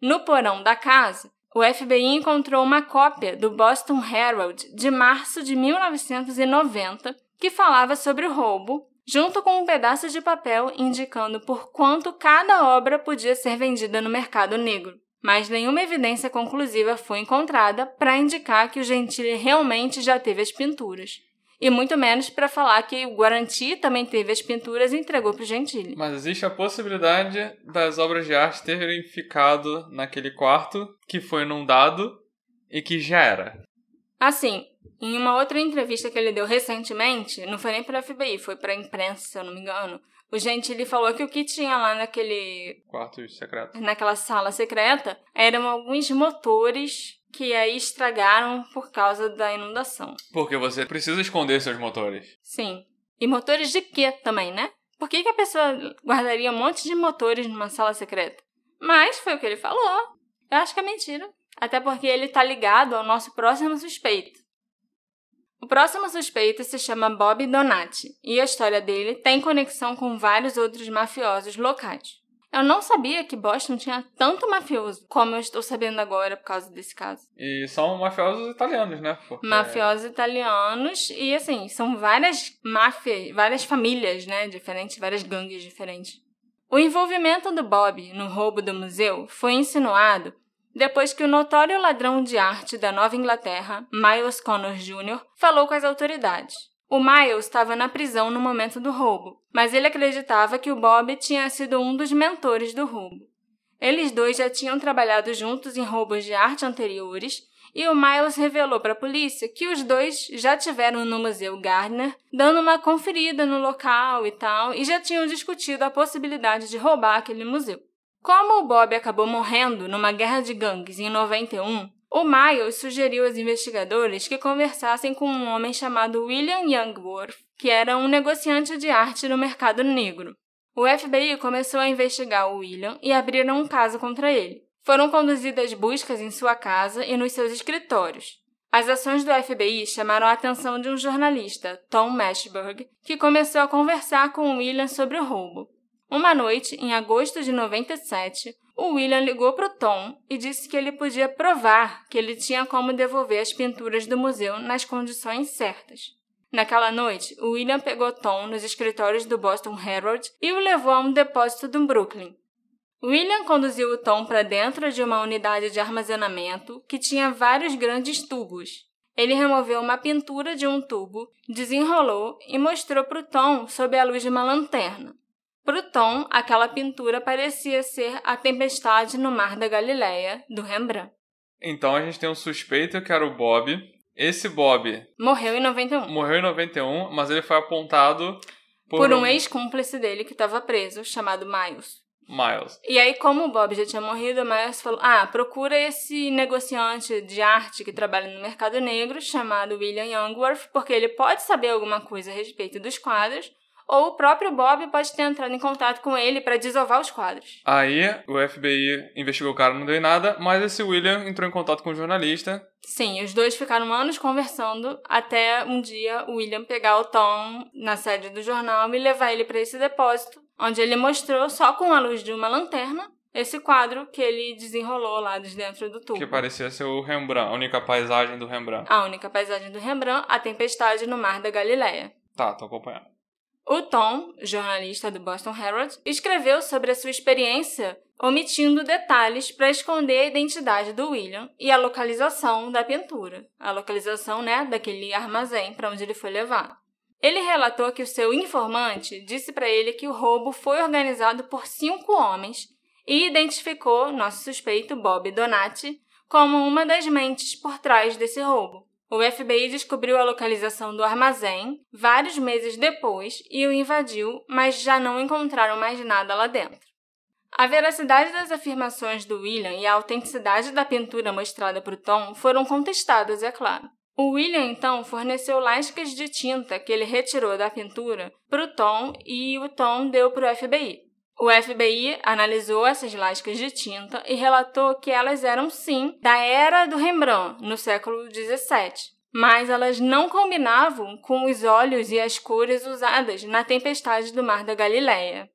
Speaker 1: No porão da casa, o FBI encontrou uma cópia do Boston Herald de março de 1990 que falava sobre o roubo junto com um pedaço de papel indicando por quanto cada obra podia ser vendida no mercado negro. Mas nenhuma evidência conclusiva foi encontrada para indicar que o Gentile realmente já teve as pinturas. E muito menos para falar que o Guaranti também teve as pinturas e entregou para o Gentile.
Speaker 2: Mas existe a possibilidade das obras de arte terem ficado naquele quarto que foi inundado e que já era.
Speaker 1: Assim, em uma outra entrevista que ele deu recentemente, não foi nem para FBI, foi para a imprensa, se eu não me engano. O Gentili falou que o que tinha lá naquele
Speaker 2: quarto secreto,
Speaker 1: naquela sala secreta, eram alguns motores que aí estragaram por causa da inundação.
Speaker 2: Porque você precisa esconder seus motores.
Speaker 1: Sim. E motores de quê também, né? Por que, que a pessoa guardaria um monte de motores numa sala secreta? Mas foi o que ele falou. Eu acho que é mentira. Até porque ele tá ligado ao nosso próximo suspeito. O próximo suspeito se chama Bob Donati e a história dele tem conexão com vários outros mafiosos locais. Eu não sabia que Boston tinha tanto mafioso, como eu estou sabendo agora por causa desse caso.
Speaker 2: E são mafiosos italianos, né?
Speaker 1: Porque... Mafiosos italianos e, assim, são várias máfias, várias famílias, né? Diferentes, várias gangues diferentes. O envolvimento do Bob no roubo do museu foi insinuado depois que o notório ladrão de arte da Nova Inglaterra, Miles Connor Jr., falou com as autoridades. O Miles estava na prisão no momento do roubo, mas ele acreditava que o Bob tinha sido um dos mentores do roubo. Eles dois já tinham trabalhado juntos em roubos de arte anteriores e o Miles revelou para a polícia que os dois já tiveram no Museu Gardner, dando uma conferida no local e tal, e já tinham discutido a possibilidade de roubar aquele museu. Como o Bob acabou morrendo numa guerra de gangues em 91, o Miles sugeriu aos investigadores que conversassem com um homem chamado William Youngworth, que era um negociante de arte no mercado negro. O FBI começou a investigar o William e abriram um caso contra ele. Foram conduzidas buscas em sua casa e nos seus escritórios. As ações do FBI chamaram a atenção de um jornalista, Tom Mashberg, que começou a conversar com William sobre o roubo. Uma noite, em agosto de 97, o William ligou para o Tom e disse que ele podia provar que ele tinha como devolver as pinturas do museu nas condições certas. Naquela noite, o William pegou Tom nos escritórios do Boston Herald e o levou a um depósito do Brooklyn. William conduziu o Tom para dentro de uma unidade de armazenamento que tinha vários grandes tubos. Ele removeu uma pintura de um tubo, desenrolou e mostrou para o Tom sob a luz de uma lanterna. Para o Tom, aquela pintura parecia ser a tempestade no Mar da Galileia, do Rembrandt.
Speaker 2: Então a gente tem um suspeito que era o Bob, esse Bob
Speaker 1: morreu em 91.
Speaker 2: Morreu em 91, mas ele foi apontado
Speaker 1: por, por um, um ex-cúmplice dele que estava preso, chamado Miles.
Speaker 2: Miles.
Speaker 1: E aí, como o Bob já tinha morrido, o Miles falou: Ah, procura esse negociante de arte que trabalha no mercado negro, chamado William Youngworth, porque ele pode saber alguma coisa a respeito dos quadros ou o próprio Bob pode ter entrado em contato com ele para desovar os quadros.
Speaker 2: Aí o FBI investigou o cara, não deu em nada, mas esse William entrou em contato com o jornalista.
Speaker 1: Sim, os dois ficaram anos conversando até um dia o William pegar o Tom na sede do jornal e levar ele para esse depósito, onde ele mostrou só com a luz de uma lanterna esse quadro que ele desenrolou lá de dentro do tubo.
Speaker 2: Que parecia ser o Rembrandt, a única paisagem do Rembrandt.
Speaker 1: A única paisagem do Rembrandt, a tempestade no mar da Galileia.
Speaker 2: Tá, tô acompanhando.
Speaker 1: O Tom, jornalista do Boston Herald, escreveu sobre a sua experiência omitindo detalhes para esconder a identidade do William e a localização da pintura, a localização né, daquele armazém para onde ele foi levado. Ele relatou que o seu informante disse para ele que o roubo foi organizado por cinco homens e identificou nosso suspeito Bob Donati como uma das mentes por trás desse roubo. O FBI descobriu a localização do armazém vários meses depois e o invadiu, mas já não encontraram mais nada lá dentro. A veracidade das afirmações do William e a autenticidade da pintura mostrada para o Tom foram contestadas, é claro. O William então forneceu lascas de tinta que ele retirou da pintura para o Tom e o Tom deu para o FBI. O FBI analisou essas lascas de tinta e relatou que elas eram sim da era do Rembrandt, no século XVII, mas elas não combinavam com os óleos e as cores usadas na Tempestade do Mar da Galileia.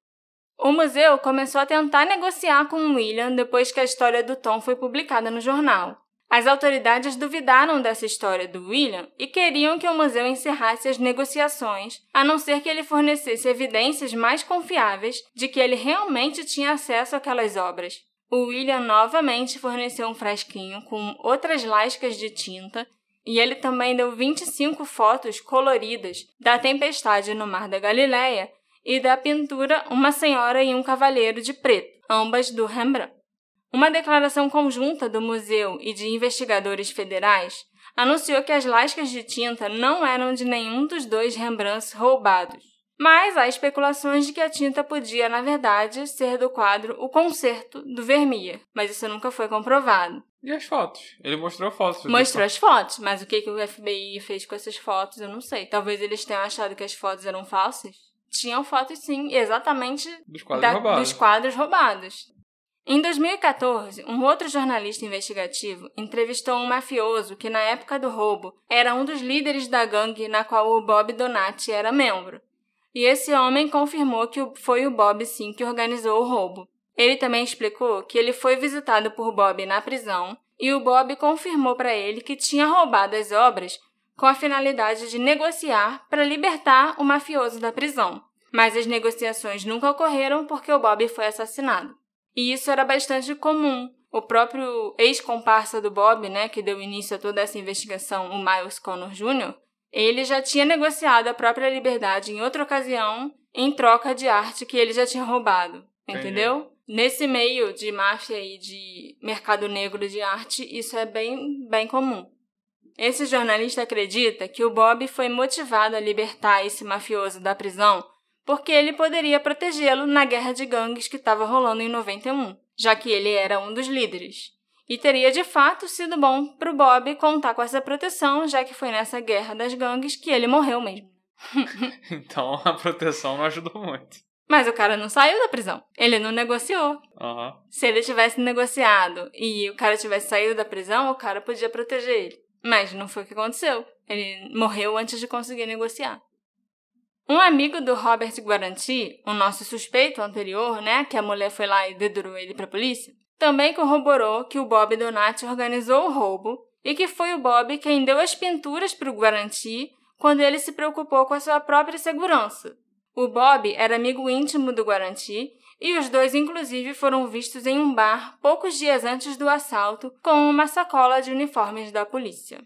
Speaker 1: O museu começou a tentar negociar com William depois que a história do Tom foi publicada no jornal. As autoridades duvidaram dessa história do William e queriam que o museu encerrasse as negociações, a não ser que ele fornecesse evidências mais confiáveis de que ele realmente tinha acesso àquelas obras. O William novamente forneceu um frasquinho com outras lascas de tinta e ele também deu 25 fotos coloridas da tempestade no Mar da Galileia e da pintura Uma Senhora e um Cavaleiro de Preto, ambas do Rembrandt. Uma declaração conjunta do museu e de investigadores federais anunciou que as lascas de tinta não eram de nenhum dos dois Rembrandts roubados. Mas há especulações de que a tinta podia, na verdade, ser do quadro O Concerto do Vermeer, mas isso nunca foi comprovado.
Speaker 2: E as fotos? Ele mostrou fotos.
Speaker 1: Mostrou as fotos, mas o que, que o FBI fez com essas fotos eu não sei. Talvez eles tenham achado que as fotos eram falsas. Tinham fotos, sim, exatamente
Speaker 2: dos quadros, da, roubados.
Speaker 1: Dos quadros roubados. Em 2014, um outro jornalista investigativo entrevistou um mafioso que, na época do roubo, era um dos líderes da gangue na qual o Bob Donati era membro. E esse homem confirmou que foi o Bob sim que organizou o roubo. Ele também explicou que ele foi visitado por Bob na prisão e o Bob confirmou para ele que tinha roubado as obras com a finalidade de negociar para libertar o mafioso da prisão. Mas as negociações nunca ocorreram porque o Bob foi assassinado. E isso era bastante comum. O próprio ex-comparsa do Bob, né, que deu início a toda essa investigação, o Miles Connor Jr., ele já tinha negociado a própria liberdade em outra ocasião em troca de arte que ele já tinha roubado, entendeu? Entendi. Nesse meio de máfia e de mercado negro de arte, isso é bem, bem comum. Esse jornalista acredita que o Bob foi motivado a libertar esse mafioso da prisão porque ele poderia protegê-lo na guerra de gangues que estava rolando em 91, já que ele era um dos líderes. E teria de fato sido bom para o Bob contar com essa proteção, já que foi nessa guerra das gangues que ele morreu mesmo.
Speaker 2: então a proteção não ajudou muito.
Speaker 1: Mas o cara não saiu da prisão. Ele não negociou.
Speaker 2: Uhum.
Speaker 1: Se ele tivesse negociado e o cara tivesse saído da prisão, o cara podia proteger ele. Mas não foi o que aconteceu. Ele morreu antes de conseguir negociar. Um amigo do Robert Guaranti, o nosso suspeito anterior, né, que a mulher foi lá e dedurou ele para a polícia, também corroborou que o Bob Donati organizou o roubo e que foi o Bob quem deu as pinturas para o Guaranti quando ele se preocupou com a sua própria segurança. O Bob era amigo íntimo do Guaranti e os dois, inclusive, foram vistos em um bar poucos dias antes do assalto com uma sacola de uniformes da polícia.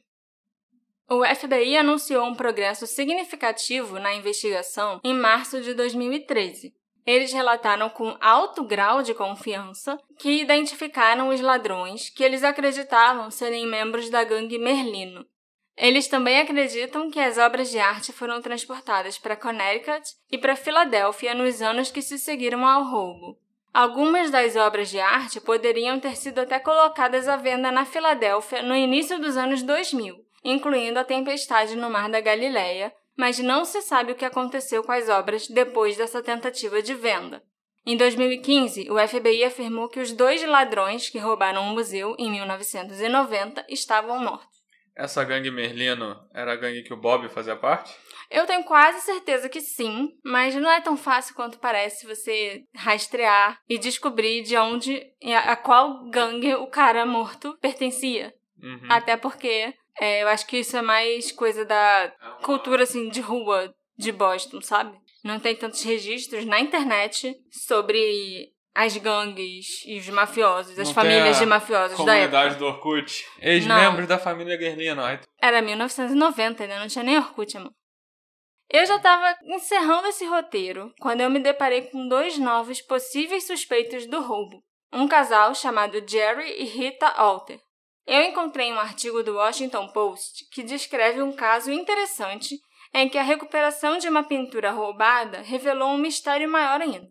Speaker 1: O FBI anunciou um progresso significativo na investigação em março de 2013. Eles relataram com alto grau de confiança que identificaram os ladrões que eles acreditavam serem membros da gangue Merlino. Eles também acreditam que as obras de arte foram transportadas para Connecticut e para Filadélfia nos anos que se seguiram ao roubo. Algumas das obras de arte poderiam ter sido até colocadas à venda na Filadélfia no início dos anos 2000, incluindo a tempestade no Mar da Galileia, mas não se sabe o que aconteceu com as obras depois dessa tentativa de venda. Em 2015, o FBI afirmou que os dois ladrões que roubaram o museu em 1990 estavam mortos.
Speaker 2: Essa gangue Merlino era a gangue que o Bob fazia parte?
Speaker 1: Eu tenho quase certeza que sim, mas não é tão fácil quanto parece você rastrear e descobrir de onde, a qual gangue o cara morto pertencia.
Speaker 2: Uhum.
Speaker 1: Até porque é, eu acho que isso é mais coisa da cultura, assim, de rua de Boston, sabe? Não tem tantos registros na internet sobre as gangues e os mafiosos, as Não famílias de mafiosos da época.
Speaker 2: Comunidade do Orkut. Ex-membros da família Guerlino.
Speaker 1: Era 1990, ainda não tinha nem Orkut, amor. Eu já estava encerrando esse roteiro quando eu me deparei com dois novos possíveis suspeitos do roubo. Um casal chamado Jerry e Rita Alter. Eu encontrei um artigo do Washington Post que descreve um caso interessante em que a recuperação de uma pintura roubada revelou um mistério maior ainda.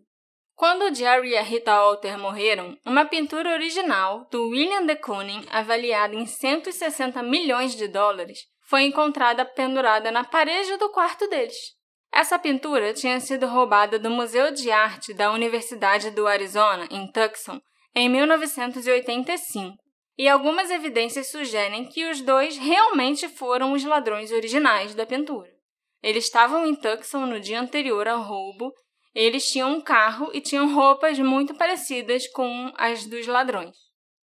Speaker 1: Quando Jerry e a Rita Alter morreram, uma pintura original do William de Kooning, avaliada em 160 milhões de dólares, foi encontrada pendurada na parede do quarto deles. Essa pintura tinha sido roubada do Museu de Arte da Universidade do Arizona, em Tucson, em 1985 e algumas evidências sugerem que os dois realmente foram os ladrões originais da pintura. Eles estavam em Tucson no dia anterior ao roubo, eles tinham um carro e tinham roupas muito parecidas com as dos ladrões.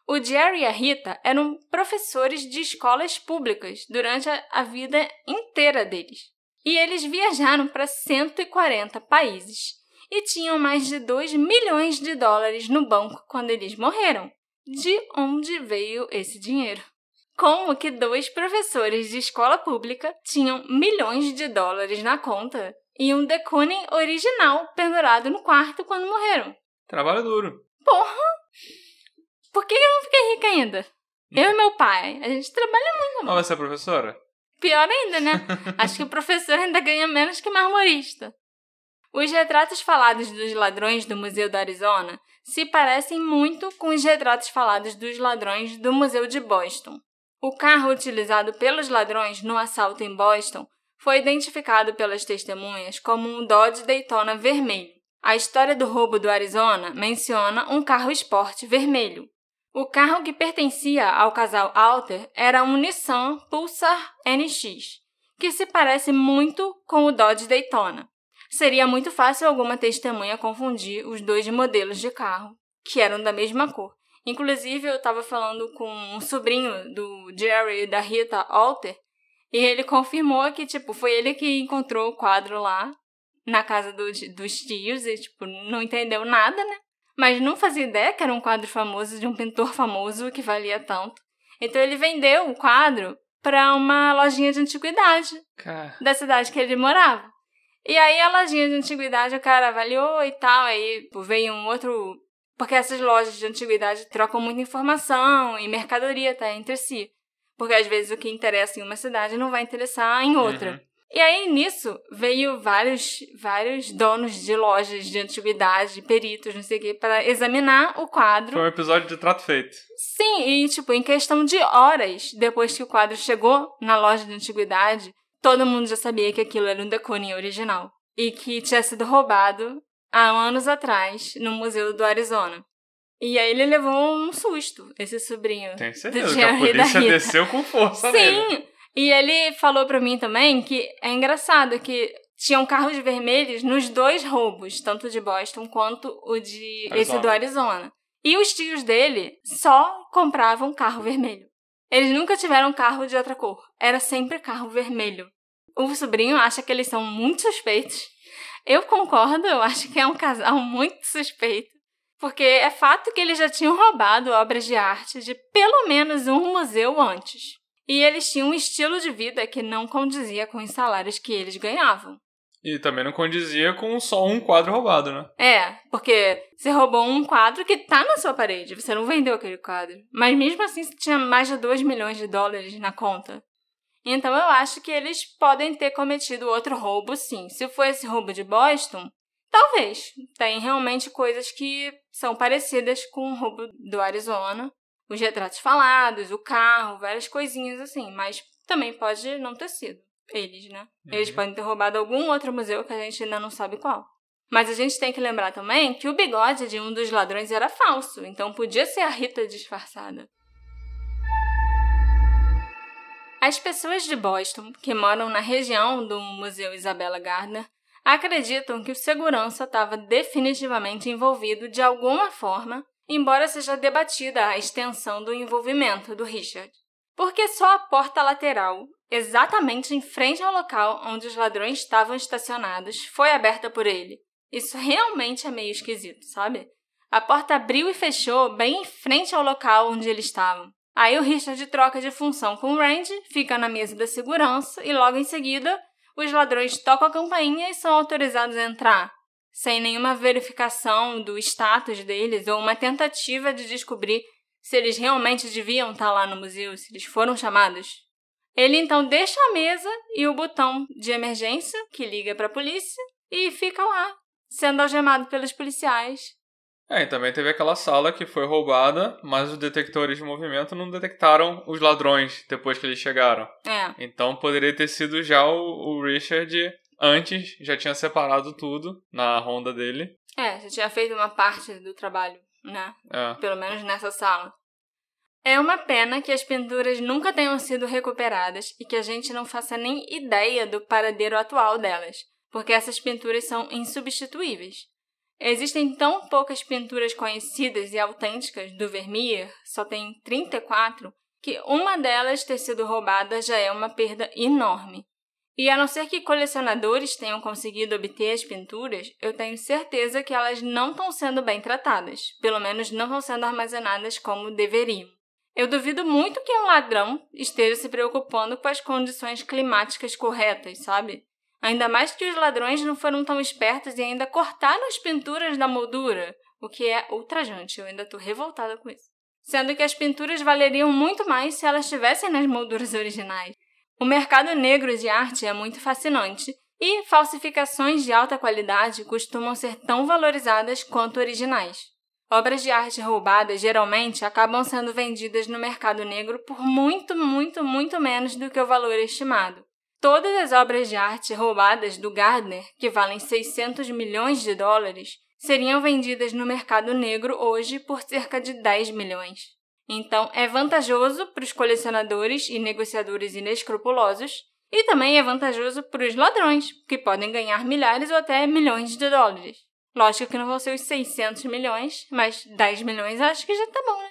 Speaker 1: O Jerry e a Rita eram professores de escolas públicas durante a vida inteira deles. E eles viajaram para 140 países e tinham mais de 2 milhões de dólares no banco quando eles morreram de onde veio esse dinheiro. Como que dois professores de escola pública tinham milhões de dólares na conta e um decune original pendurado no quarto quando morreram?
Speaker 2: Trabalho duro.
Speaker 1: Porra! Por que eu não fiquei rica ainda? Eu e meu pai, a gente trabalha muito.
Speaker 2: Não vai ser professora?
Speaker 1: Pior ainda, né? Acho que o professor ainda ganha menos que marmorista. Os retratos falados dos ladrões do Museu do Arizona se parecem muito com os retratos falados dos ladrões do Museu de Boston. O carro utilizado pelos ladrões no assalto em Boston foi identificado pelas testemunhas como um Dodge Daytona vermelho. A história do roubo do Arizona menciona um carro esporte vermelho. O carro que pertencia ao casal Alter era um Nissan Pulsar NX, que se parece muito com o Dodge Daytona seria muito fácil alguma testemunha confundir os dois modelos de carro, que eram da mesma cor. Inclusive, eu estava falando com um sobrinho do Jerry e da Rita Alter, e ele confirmou que, tipo, foi ele que encontrou o quadro lá na casa do, dos tios e, tipo, não entendeu nada, né? Mas não fazia ideia que era um quadro famoso de um pintor famoso que valia tanto. Então ele vendeu o quadro para uma lojinha de antiguidade
Speaker 2: Cara.
Speaker 1: da cidade que ele morava. E aí a lojinha de antiguidade o cara avaliou e tal, aí veio um outro. Porque essas lojas de antiguidade trocam muita informação e mercadoria tá, entre si. Porque às vezes o que interessa em uma cidade não vai interessar em outra.
Speaker 2: Uhum.
Speaker 1: E aí, nisso, veio vários, vários donos de lojas de antiguidade, peritos, não sei o quê, para examinar o quadro.
Speaker 2: Foi um episódio de trato feito.
Speaker 1: Sim, e tipo, em questão de horas depois que o quadro chegou na loja de antiguidade, todo mundo já sabia que aquilo era um deconinho original. E que tinha sido roubado há anos atrás no Museu do Arizona. E aí ele levou um susto, esse sobrinho. Do
Speaker 2: certeza que a
Speaker 1: Jerry e da
Speaker 2: polícia desceu com força nele.
Speaker 1: Sim! E ele falou pra mim também que é engraçado que tinham carros vermelhos nos dois roubos, tanto de Boston quanto o de esse
Speaker 2: Arizona.
Speaker 1: do Arizona. E os tios dele só compravam carro vermelho. Eles nunca tiveram carro de outra cor. Era sempre carro vermelho. O sobrinho acha que eles são muito suspeitos. Eu concordo, eu acho que é um casal muito suspeito. Porque é fato que eles já tinham roubado obras de arte de pelo menos um museu antes. E eles tinham um estilo de vida que não condizia com os salários que eles ganhavam.
Speaker 2: E também não condizia com só um quadro roubado, né?
Speaker 1: É, porque você roubou um quadro que tá na sua parede, você não vendeu aquele quadro. Mas mesmo assim você tinha mais de 2 milhões de dólares na conta. Então eu acho que eles podem ter cometido outro roubo, sim. Se for esse roubo de Boston, talvez. Tem realmente coisas que são parecidas com o roubo do Arizona. Os retratos falados, o carro, várias coisinhas assim. Mas também pode não ter sido eles, né? Eles
Speaker 2: Uhum.
Speaker 1: podem ter roubado algum outro museu que a gente ainda não sabe qual. Mas a gente tem que lembrar também que o bigode de um dos ladrões era falso, então podia ser a Rita disfarçada. As pessoas de Boston, que moram na região do Museu Isabella Gardner, acreditam que o segurança estava definitivamente envolvido de alguma forma, embora seja debatida a extensão do envolvimento do Richard. Porque só a porta lateral, exatamente em frente ao local onde os ladrões estavam estacionados, foi aberta por ele. Isso realmente é meio esquisito, sabe? A porta abriu e fechou bem em frente ao local onde eles estavam. Aí o Richard troca de função com o Randy, fica na mesa da segurança e logo em seguida os ladrões tocam a campainha e são autorizados a entrar, sem nenhuma verificação do status deles ou uma tentativa de descobrir se eles realmente deviam estar lá no museu, se eles foram chamados. Ele então deixa a mesa e o botão de emergência, que liga para a polícia, e fica lá, sendo algemado pelos policiais.
Speaker 2: É, e também teve aquela sala que foi roubada, mas os detectores de movimento não detectaram os ladrões depois que eles chegaram.
Speaker 1: É,
Speaker 2: Então poderia ter sido já o, o Richard antes, já tinha separado tudo na ronda dele.
Speaker 1: é, já tinha feito uma parte do trabalho, né?
Speaker 2: É.
Speaker 1: pelo menos nessa sala. É uma pena que as pinturas nunca tenham sido recuperadas e que a gente não faça nem ideia do paradeiro atual delas, porque essas pinturas são insubstituíveis. Existem tão poucas pinturas conhecidas e autênticas do Vermeer, só tem 34, que uma delas ter sido roubada já é uma perda enorme. E a não ser que colecionadores tenham conseguido obter as pinturas, eu tenho certeza que elas não estão sendo bem tratadas, pelo menos não estão sendo armazenadas como deveriam. Eu duvido muito que um ladrão esteja se preocupando com as condições climáticas corretas, sabe? Ainda mais que os ladrões não foram tão espertos e ainda cortaram as pinturas da moldura, o que é ultrajante, eu ainda estou revoltada com isso. Sendo que as pinturas valeriam muito mais se elas estivessem nas molduras originais. O mercado negro de arte é muito fascinante e falsificações de alta qualidade costumam ser tão valorizadas quanto originais. Obras de arte roubadas geralmente acabam sendo vendidas no mercado negro por muito, muito, muito menos do que o valor estimado. Todas as obras de arte roubadas do Gardner, que valem 600 milhões de dólares, seriam vendidas no mercado negro hoje por cerca de 10 milhões. Então, é vantajoso para os colecionadores e negociadores inescrupulosos, e também é vantajoso para os ladrões, que podem ganhar milhares ou até milhões de dólares. Lógico que não vão ser os 600 milhões, mas 10 milhões acho que já tá bom, né?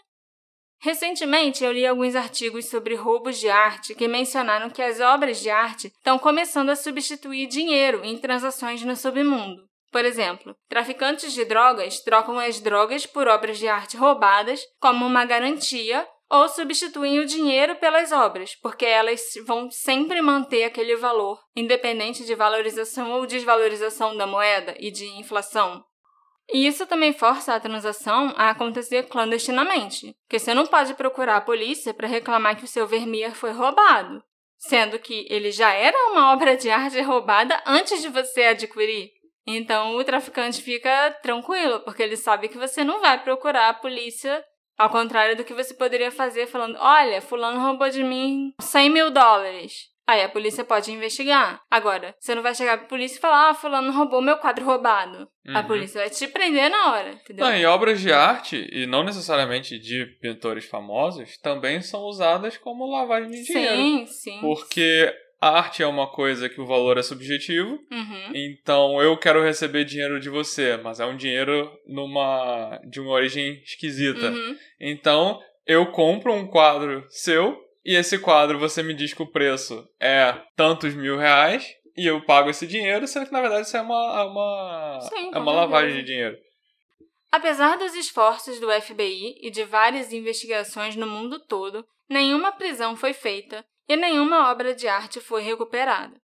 Speaker 1: Recentemente, eu li alguns artigos sobre roubos de arte que mencionaram que as obras de arte estão começando a substituir dinheiro em transações no submundo. Por exemplo, traficantes de drogas trocam as drogas por obras de arte roubadas como uma garantia ou substituem o dinheiro pelas obras, porque elas vão sempre manter aquele valor, independente de valorização ou desvalorização da moeda e de inflação. E isso também força a transação a acontecer clandestinamente, porque você não pode procurar a polícia para reclamar que o seu Vermeer foi roubado, sendo que ele já era uma obra de arte roubada antes de você adquirir. Então o traficante fica tranquilo, porque ele sabe que você não vai procurar a polícia ao contrário do que você poderia fazer falando: olha, Fulano roubou de mim 100 mil dólares. Aí a polícia pode investigar. Agora, você não vai chegar pra polícia e falar: ah, Fulano roubou meu quadro roubado. Uhum. A polícia vai te prender na hora, entendeu?
Speaker 2: Não, e obras de arte, e não necessariamente de pintores famosos, também são usadas como lavagem de dinheiro.
Speaker 1: Sim, sim.
Speaker 2: Porque a arte é uma coisa que o valor é subjetivo.
Speaker 1: Uhum.
Speaker 2: Então eu quero receber dinheiro de você, mas é um dinheiro numa de uma origem esquisita.
Speaker 1: Uhum.
Speaker 2: Então eu compro um quadro seu e esse quadro você me diz que o preço é tantos mil reais e eu pago esse dinheiro, sendo que na verdade isso é uma, é uma,
Speaker 1: Sim,
Speaker 2: é uma lavagem de dinheiro.
Speaker 1: Apesar dos esforços do FBI e de várias investigações no mundo todo, nenhuma prisão foi feita e nenhuma obra de arte foi recuperada.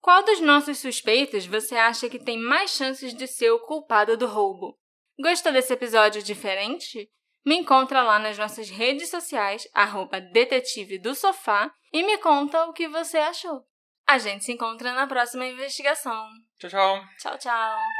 Speaker 1: Qual dos nossos suspeitos você acha que tem mais chances de ser o culpado do roubo? Gostou desse episódio diferente? Me encontra lá nas nossas redes sociais, arroba detetive do sofá, e me conta o que você achou. A gente se encontra na próxima investigação.
Speaker 2: Tchau, tchau.
Speaker 1: Tchau, tchau.